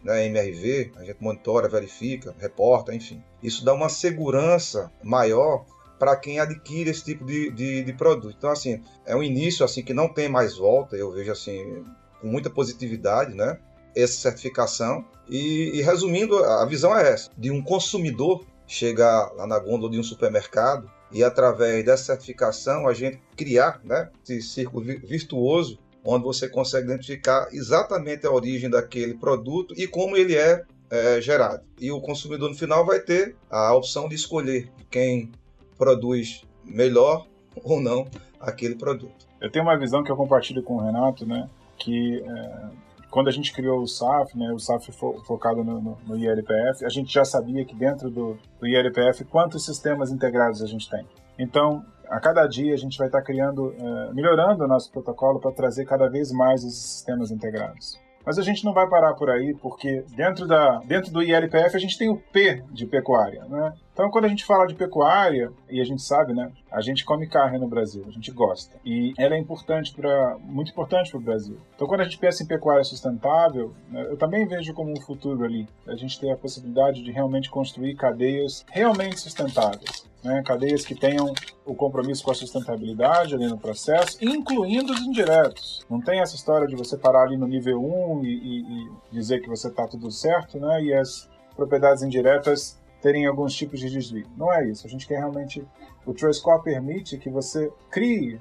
né, MRV, a gente monitora, verifica, reporta, enfim. Isso dá uma segurança maior para quem adquire esse tipo de, de, de, produto. Então, assim, é um início assim que não tem mais volta, eu vejo assim com muita positividade, né? Essa certificação. E, e resumindo, a visão é essa: de um consumidor chegar lá na gôndola de um supermercado e através dessa certificação a gente criar né, esse círculo virtuoso onde você consegue identificar exatamente a origem daquele produto e como ele é, é gerado. E o consumidor no final vai ter a opção de escolher quem produz melhor ou não aquele produto. Eu tenho uma visão que eu compartilho com o Renato, né, que é, quando a gente criou o SAF, né, o SAF fo focado no, no, no, ILPF, a gente já sabia que dentro do, do ILPF quantos sistemas integrados a gente tem. Então, a cada dia a gente vai estar criando, é, melhorando o nosso protocolo para trazer cada vez mais esses sistemas integrados. Mas a gente não vai parar por aí, porque dentro, da, dentro do ILPF a gente tem o P de pecuária. Né? Então, quando a gente fala de pecuária, e a gente sabe, né, a gente come carne no Brasil, a gente gosta. E ela é importante para muito importante para o Brasil. Então, quando a gente pensa em pecuária sustentável, né, eu também vejo como um futuro ali, a gente ter a possibilidade de realmente construir cadeias realmente sustentáveis. Né, cadeias que tenham o compromisso com a sustentabilidade ali no processo, incluindo os indiretos. Não tem essa história de você parar ali no nível 1 e, e, e dizer que você está tudo certo, né, e as propriedades indiretas terem alguns tipos de desvio. Não é isso. A gente quer realmente. O Trust Score permite que você crie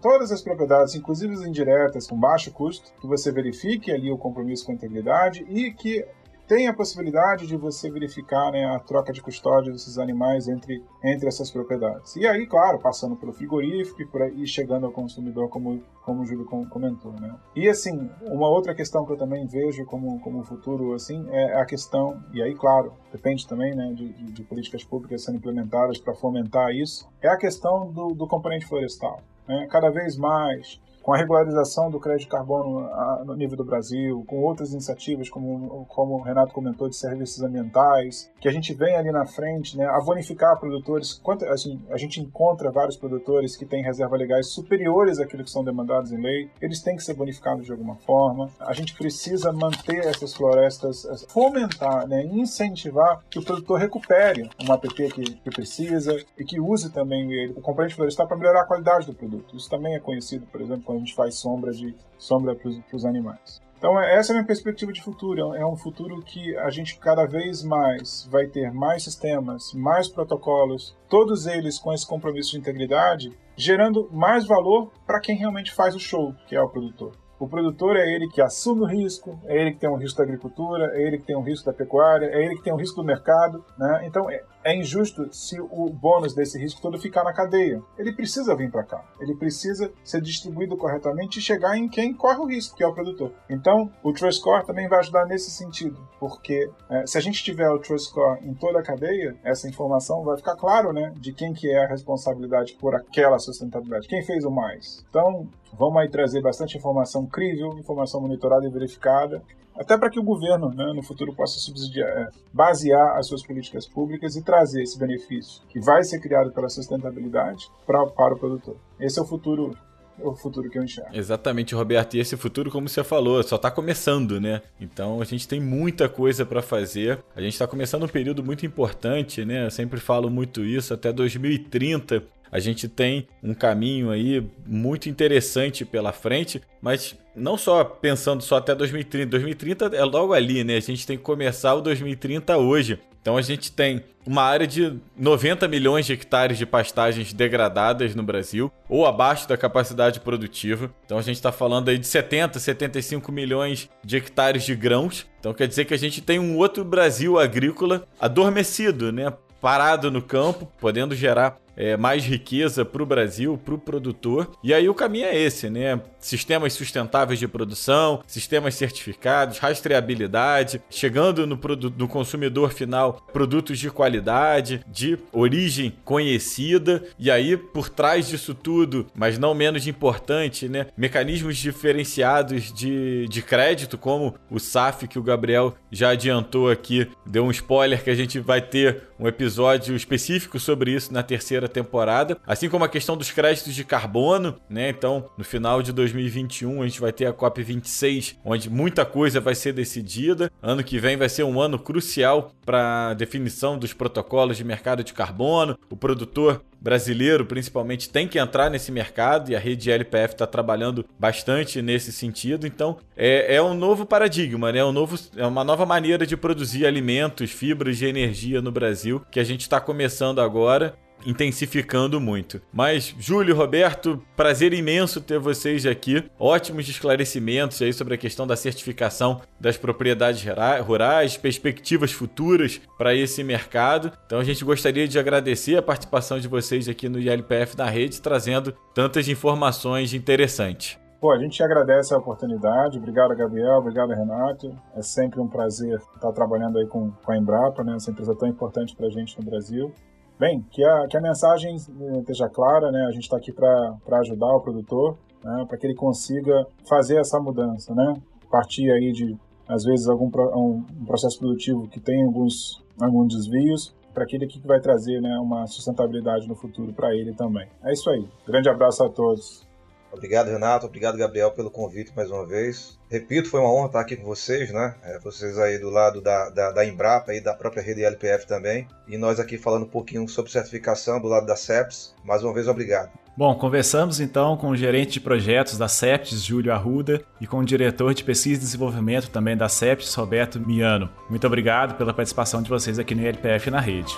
todas as propriedades, inclusive as indiretas, com baixo custo, que você verifique ali o compromisso com a integridade e que tem a possibilidade de você verificar né, a troca de custódia desses animais entre, entre essas propriedades. E aí, claro, passando pelo frigorífico e, por aí, chegando ao consumidor, como, como o Júlio comentou. Né? E assim, uma outra questão que eu também vejo como, como futuro assim, é a questão, e aí, claro, depende também né, de, de, de políticas públicas sendo implementadas para fomentar isso, é a questão do, do componente florestal. Né? Cada vez mais com a regularização do crédito de carbono no nível do Brasil, com outras iniciativas, como, como o Renato comentou, de serviços ambientais, que a gente vem ali na frente né, a bonificar produtores. Assim, a gente encontra vários produtores que têm reservas legais superiores àquilo que são demandados em lei, eles têm que ser bonificados de alguma forma. A gente precisa manter essas florestas, fomentar, né, incentivar que o produtor recupere um APP que, que precisa e que use também ele, o componente florestal para melhorar a qualidade do produto. Isso também é conhecido, por exemplo, quando a gente faz sombra de sombra para os animais. Então essa é a minha perspectiva de futuro. É um futuro que a gente cada vez mais vai ter mais sistemas, mais protocolos, todos eles com esse compromisso de integridade, gerando mais valor para quem realmente faz o show, que é o produtor. O produtor é ele que assume o risco, é ele que tem um risco da agricultura, é ele que tem um risco da pecuária, é ele que tem um risco do mercado. Né? Então é, injusto se o bônus desse risco todo ficar na cadeia. Ele precisa vir para cá. Ele precisa ser distribuído corretamente e chegar em quem corre o risco, que é o produtor. Então, o Trust Score também vai ajudar nesse sentido, porque é, se a gente tiver o Trust Score em toda a cadeia, essa informação vai ficar claro, né, de quem que é a responsabilidade por aquela sustentabilidade, quem fez o mais. Então, vamos aí trazer bastante informação crível, informação monitorada e verificada, até para que o governo, né, no futuro, possa subsidiar, é, basear as suas políticas públicas e trazer esse benefício que vai ser criado pela sustentabilidade pra, para o produtor. Esse é o futuro o futuro que eu enxergo. Exatamente, Roberto. E esse futuro, como você falou, só está começando, né? Então a gente tem muita coisa para fazer. A gente está começando um período muito importante, né? Eu sempre falo muito isso. Até 2030 a gente tem um caminho aí muito interessante pela frente, mas não só pensando só até 2030. 2030 é logo ali, né? A gente tem que começar o 2030 hoje Então a gente tem uma área de 90 milhões de hectares de pastagens degradadas no Brasil, ou abaixo da capacidade produtiva. Então a gente está falando aí de 70, 75 milhões de hectares de grãos. Então quer dizer que a gente tem um outro Brasil agrícola adormecido, né? Parado no campo, podendo gerar é, mais riqueza para o Brasil, para o produtor. E aí o caminho é esse, né? Sistemas sustentáveis de produção, sistemas certificados, rastreabilidade, chegando no, no consumidor final produtos de qualidade, de origem conhecida. E aí, por trás disso tudo, mas não menos importante, né? Mecanismos diferenciados de, de crédito, como o SAF que o Gabriel já adiantou aqui, deu um spoiler que a gente vai ter um episódio específico sobre isso na terceira temporada, assim como a questão dos créditos de carbono, né? Então, no final de 2021 a gente vai ter a COP 26, onde muita coisa vai ser decidida. Ano que vem vai ser um ano crucial para a definição dos protocolos de mercado de carbono. O produtor brasileiro, principalmente, tem que entrar nesse mercado e a rede LPF está trabalhando bastante nesse sentido. Então, é, é um novo paradigma, né? É, um novo, é uma nova maneira de produzir alimentos, fibras de energia no Brasil que a gente está começando agora intensificando muito. Mas, Júlio, Roberto, prazer imenso ter vocês aqui. Ótimos esclarecimentos aí sobre a questão da certificação das propriedades rurais, perspectivas futuras para esse mercado. Então, a gente gostaria de agradecer a participação de vocês aqui no ILPF na rede, trazendo tantas informações interessantes. Pô, a gente agradece a oportunidade. Obrigado, Gabriel. Obrigado, Renato. É sempre um prazer estar trabalhando aí com, com a Embrapa, né? Essa empresa tão importante para a gente no Brasil. Bem, que a, que a mensagem eh, esteja clara, né? A gente está aqui para ajudar o produtor, né? para que ele consiga fazer essa mudança, né? Partir aí de, às vezes, algum um, processo produtivo que tem alguns, alguns desvios, para aquele que vai trazer né, uma sustentabilidade no futuro para ele também. É isso aí. Grande abraço a todos. Obrigado, Renato. Obrigado, Gabriel, pelo convite mais uma vez. Repito, foi uma honra estar aqui com vocês, né? É, vocês aí do lado da, da, da, Embrapa e da própria rede LPF também. E nós aqui falando um pouquinho sobre certificação do lado da CEPS. Mais uma vez, obrigado. Bom, conversamos então com o gerente de projetos da CEPS, Júlio Arruda, e com o diretor de pesquisa e desenvolvimento também da CEPS, Roberto Miano. Muito obrigado pela participação de vocês aqui no LPF na rede.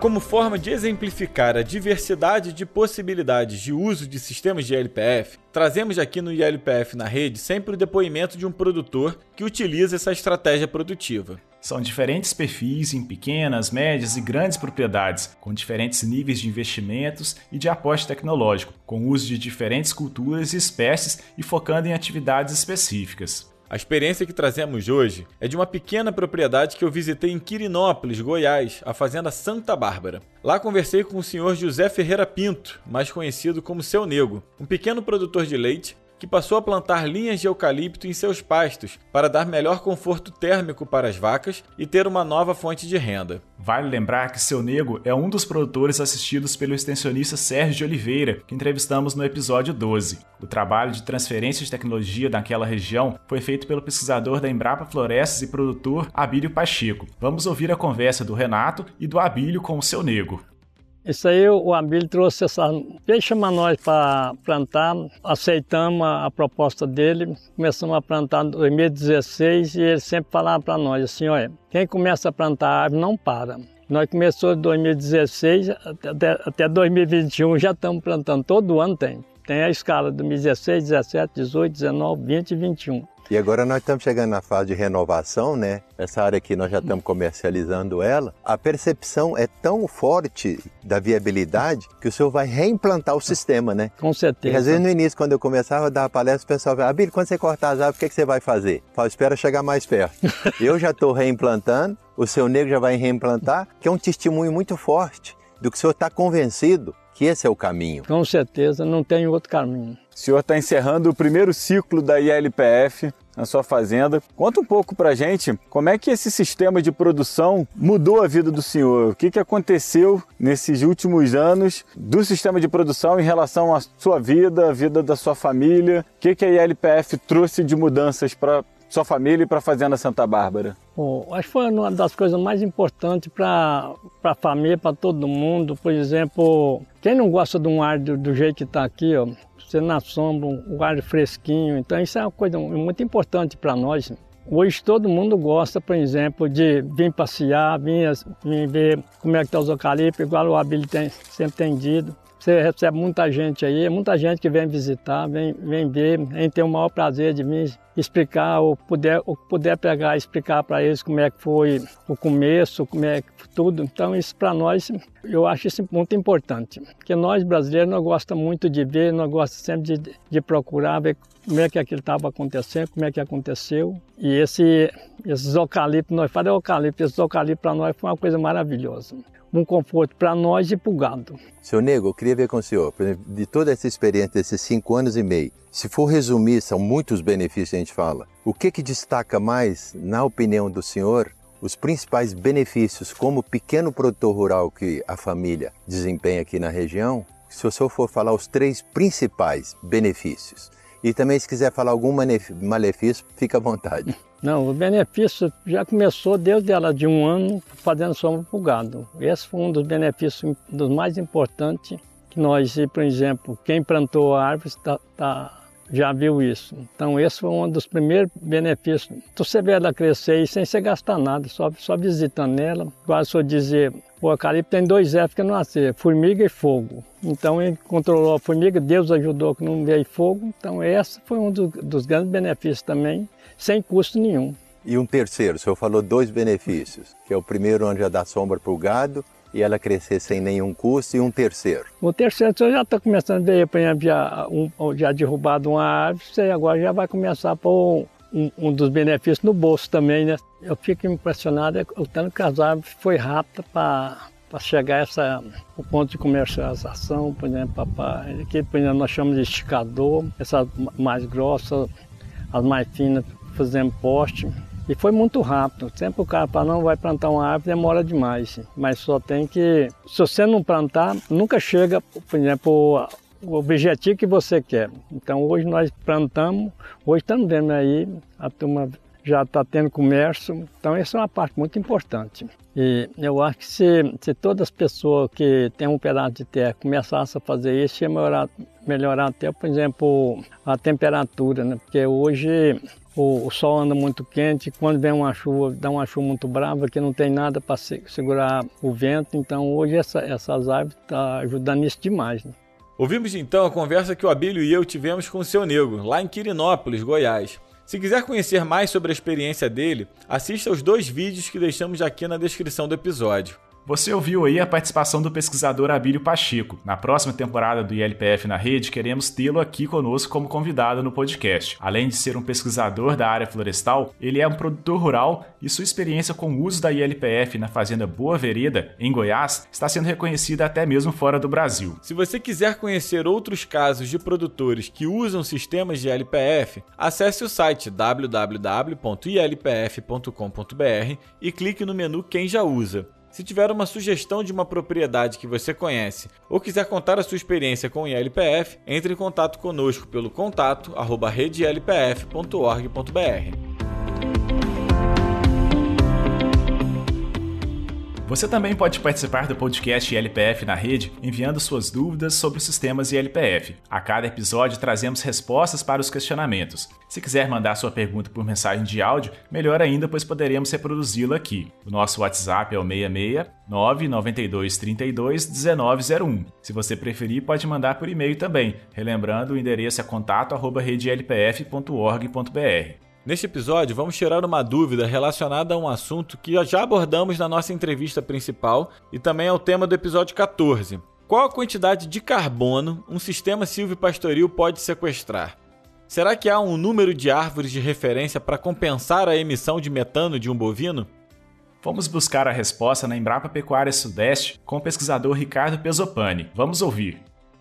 Como forma de exemplificar a diversidade de possibilidades de uso de sistemas de LPF, trazemos aqui no ILPF na rede sempre o depoimento de um produtor que utiliza essa estratégia produtiva. São diferentes perfis em pequenas, médias e grandes propriedades, com diferentes níveis de investimentos e de aporte tecnológico, com uso de diferentes culturas e espécies e focando em atividades específicas. A experiência que trazemos hoje é de uma pequena propriedade que eu visitei em Quirinópolis, Goiás, a fazenda Santa Bárbara. Lá conversei com o senhor José Ferreira Pinto, mais conhecido como Seu Nego, um pequeno produtor de leite que passou a plantar linhas de eucalipto em seus pastos para dar melhor conforto térmico para as vacas e ter uma nova fonte de renda. Vale lembrar que Seu Nego é um dos produtores assistidos pelo extensionista Sérgio de Oliveira, que entrevistamos no episódio 12. O trabalho de transferência de tecnologia daquela região foi feito pelo pesquisador da Embrapa Florestas e produtor Abílio Pacheco. Vamos ouvir a conversa do Renato e do Abílio com o Seu Nego. Isso aí o Abílio trouxe essa. Veio chamar nós para plantar, aceitamos a, a, proposta dele, começamos a plantar em 2016 e ele sempre falava para nós assim: olha, quem começa a plantar árvore não para. Nós começamos em 2016 até, até 2021, já estamos plantando, todo ano tem. Tem a escala 2016, 17, 18, 19, 20 e 21. E agora nós estamos chegando na fase de renovação, né? Essa área aqui nós já estamos comercializando ela. A percepção é tão forte da viabilidade que o senhor vai reimplantar o sistema, né? Com certeza. E às vezes no início, quando eu começava a dar a palestra, o pessoal falava, Abílio, quando você cortar as árvores, o que, que você vai fazer? Fala, espera chegar mais perto. eu já estou reimplantando, o seu negro já vai reimplantar, que é um testemunho muito forte do que o senhor está convencido que esse é o caminho. Com certeza, não tem outro caminho. O senhor está encerrando o primeiro ciclo da ILPF na sua fazenda. Conta um pouco para gente como é que esse sistema de produção mudou a vida do senhor. O que, que aconteceu nesses últimos anos do sistema de produção em relação à sua vida, a vida da sua família? O que, que a ILPF trouxe de mudanças para sua família e para a Fazenda Santa Bárbara? Bom, acho que foi uma das coisas mais importantes para a família, para todo mundo. Por exemplo, quem não gosta de um ar do, do jeito que está aqui, ó, você na sombra, um ar fresquinho. Então isso é uma coisa muito importante para nós. Hoje todo mundo gosta, por exemplo, de vir passear, vir, vir ver como é que está os eucaliptos, igual o Abílio tem, sempre tem dito. Você recebe muita gente aí, muita gente que vem visitar, vem, vem ver. Gente tem o maior prazer de vir explicar, ou puder, ou puder pegar explicar para eles como é que foi o começo, como é que tudo. Então isso para nós, eu acho isso muito importante. Porque nós brasileiros, nós gostamos muito de ver, nós gostamos sempre de, de procurar, ver como é que aquilo estava acontecendo, como é que aconteceu. E esse, esses eucaliptos, nós falamos eucalipto, esses eucaliptos para nós foi uma coisa maravilhosa um conforto para nós e para o gado. Seu Nego, eu queria ver com o senhor, de toda essa experiência desses cinco anos e meio, se for resumir, são muitos benefícios que a gente fala. O que, que destaca mais, na opinião do senhor, os principais benefícios como pequeno produtor rural que a família desempenha aqui na região? Se o senhor for falar os três principais benefícios. E também, se quiser falar algum malefício, fica à vontade. Não, o benefício já começou desde ela de um ano fazendo sombra para o gado. Esse foi um dos benefícios dos mais importantes que nós, por exemplo, quem plantou a árvore tá, tá, já viu isso. Então esse foi um dos primeiros benefícios. Tu vê ela crescer sem você gastar nada, só, só visitando ela. Igual se eu dizer, o eucalipto tem dois F que não nascer, formiga e fogo. Então ele controlou a formiga, Deus ajudou que não veio fogo. Então esse foi um do, dos grandes benefícios também sem custo nenhum. E um terceiro, o senhor falou dois benefícios, que é o primeiro onde já dá sombra para o gado e ela crescer sem nenhum custo, e um terceiro. O terceiro, você já está começando a ver, por exemplo, já, um, já derrubado uma árvore, você agora já vai começar a pôr um, um, dos benefícios no bolso também, né? Eu fico impressionado é o tanto que as árvores foi rápida para para chegar essa, o ponto de comercialização, por exemplo, pra, aqui por exemplo, nós chamamos de esticador, essas mais grossas, as mais finas fazendo poste. E foi muito rápido. Sempre o cara para não vai plantar uma árvore demora demais. Mas só tem que. Se você não plantar, nunca chega, por exemplo, o objetivo que você quer. Então hoje nós plantamos, hoje estamos vendo aí, a turma já está tendo comércio. Então essa é uma parte muito importante. E eu acho que se, se todas as pessoas que têm um pedaço de terra começassem a fazer isso, ia melhorar, melhorar até, por exemplo, a temperatura, né? Porque hoje o, o, sol anda muito quente, quando vem uma chuva, dá uma chuva muito brava, que não tem nada para se, segurar o vento, então hoje essa, essas árvores estão tá ajudando isso demais. Né? Ouvimos então a conversa que o Abílio e eu tivemos com o seu nego, lá em Quirinópolis, Goiás. Se quiser conhecer mais sobre a experiência dele, assista aos dois vídeos que deixamos aqui na descrição do episódio. Você ouviu aí a participação do pesquisador Abílio Pacheco. Na próxima temporada do ILPF na Rede, queremos tê-lo aqui conosco como convidado no podcast. Além de ser um pesquisador da área florestal, ele é um produtor rural e sua experiência com o uso da ILPF na fazenda Boa Vereda, em Goiás, está sendo reconhecida até mesmo fora do Brasil. Se você quiser conhecer outros casos de produtores que usam sistemas de ILPF, acesse o site www.ilpf.com.br e clique no menu Quem já usa. Se tiver uma sugestão de uma propriedade que você conhece ou quiser contar a sua experiência com o ILPF, entre em contato conosco pelo contato Você também pode participar do podcast ILPF na rede enviando suas dúvidas sobre os sistemas ILPF. A cada episódio trazemos respostas para os questionamentos. Se quiser mandar sua pergunta por mensagem de áudio, melhor ainda, pois poderemos reproduzi-la aqui. O nosso WhatsApp é o 66 992 32 1901. Se você preferir, pode mandar por e-mail também, relembrando o endereço é contato@redelpf.org.br. Neste episódio, vamos tirar uma dúvida relacionada a um assunto que já abordamos na nossa entrevista principal e também é o tema do episódio 14. Qual a quantidade de carbono um sistema silvopastoril pode sequestrar? Será que há um número de árvores de referência para compensar a emissão de metano de um bovino? Vamos buscar a resposta na Embrapa Pecuária Sudeste com o pesquisador Ricardo Pesopani. Vamos ouvir.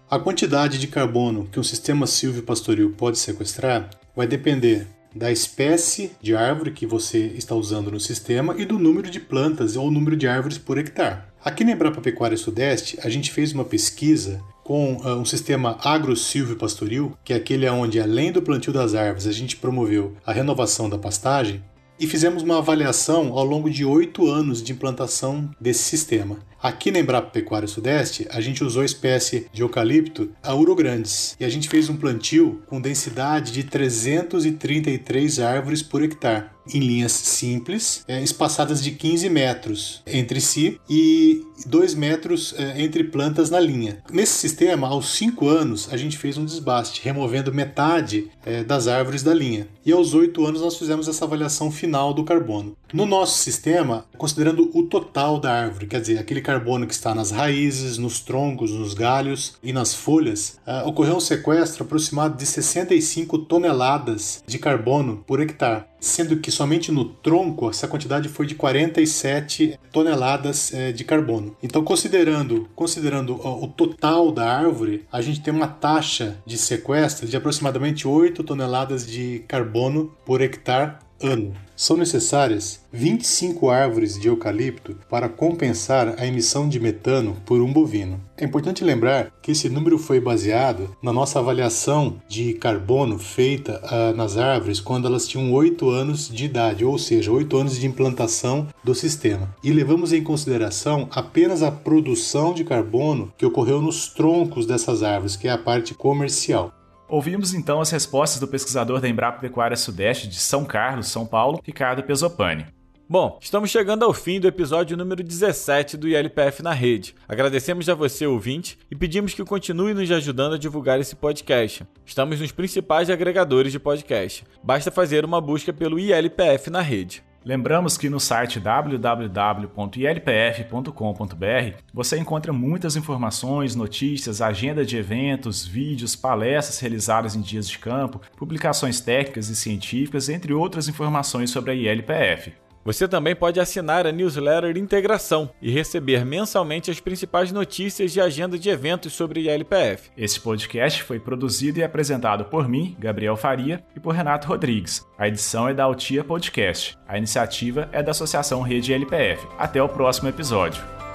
A quantidade de carbono que um sistema silvopastoril pode sequestrar vai depender da espécie de árvore que você está usando no sistema e do número de plantas ou número de árvores por hectare. Aqui na Embrapa Pecuária Sudeste, a gente fez uma pesquisa com uh, um sistema agro-silvio-pastoril, que é aquele onde, além do plantio das árvores, a gente promoveu a renovação da pastagem, e fizemos uma avaliação ao longo de oito anos de implantação desse sistema. Aqui na Embrapa Pecuária Sudeste, a gente usou a espécie de eucalipto Auro Grandes e a gente fez um plantio com densidade de 333 árvores por hectare em linhas simples, é, espaçadas de 15 metros entre si e 2 metros é, entre plantas na linha. Nesse sistema, aos 5 anos, a gente fez um desbaste, removendo metade é, das árvores da linha. E aos 8 anos, nós fizemos essa avaliação final do carbono. No nosso sistema, considerando o total da árvore, quer dizer, aquele carbono que está nas raízes, nos troncos, nos galhos e nas folhas, uh, ocorreu um sequestro aproximado de 65 toneladas de carbono por hectare, sendo que somente no tronco essa quantidade foi de 47 toneladas uh, de carbono. Então, considerando, considerando o total da árvore, a gente tem uma taxa de sequestro de aproximadamente 8 toneladas de carbono por hectare ano. São necessárias 25 árvores de eucalipto para compensar a emissão de metano por um bovino. É importante lembrar que esse número foi baseado na nossa avaliação de carbono feita uh, nas árvores quando elas tinham 8 anos de idade, ou seja, 8 anos de implantação do sistema. E levamos em consideração apenas a produção de carbono que ocorreu nos troncos dessas árvores, que é a parte comercial. Ouvimos então as respostas do pesquisador da Embrapa Pecuária Sudeste de São Carlos, São Paulo, Ricardo Pesopani. Bom, estamos chegando ao fim do episódio número 17 do ILPF na Rede. Agradecemos a você, ouvinte, e pedimos que continue nos ajudando a divulgar esse podcast. Estamos nos principais agregadores de podcast. Basta fazer uma busca pelo ILPF na Rede. Lembramos que no site www.ilpf.com.br você encontra muitas informações, notícias, agenda de eventos, vídeos, palestras realizadas em dias de campo, publicações técnicas e científicas, entre outras informações sobre a ILPF. Você também pode assinar a newsletter Integração e receber mensalmente as principais notícias de agenda de eventos sobre ILPF. Este podcast foi produzido e apresentado por mim, Gabriel Faria, e por Renato Rodrigues. A edição é da Altia Podcast. A iniciativa é da Associação Rede ILPF. Até o próximo episódio.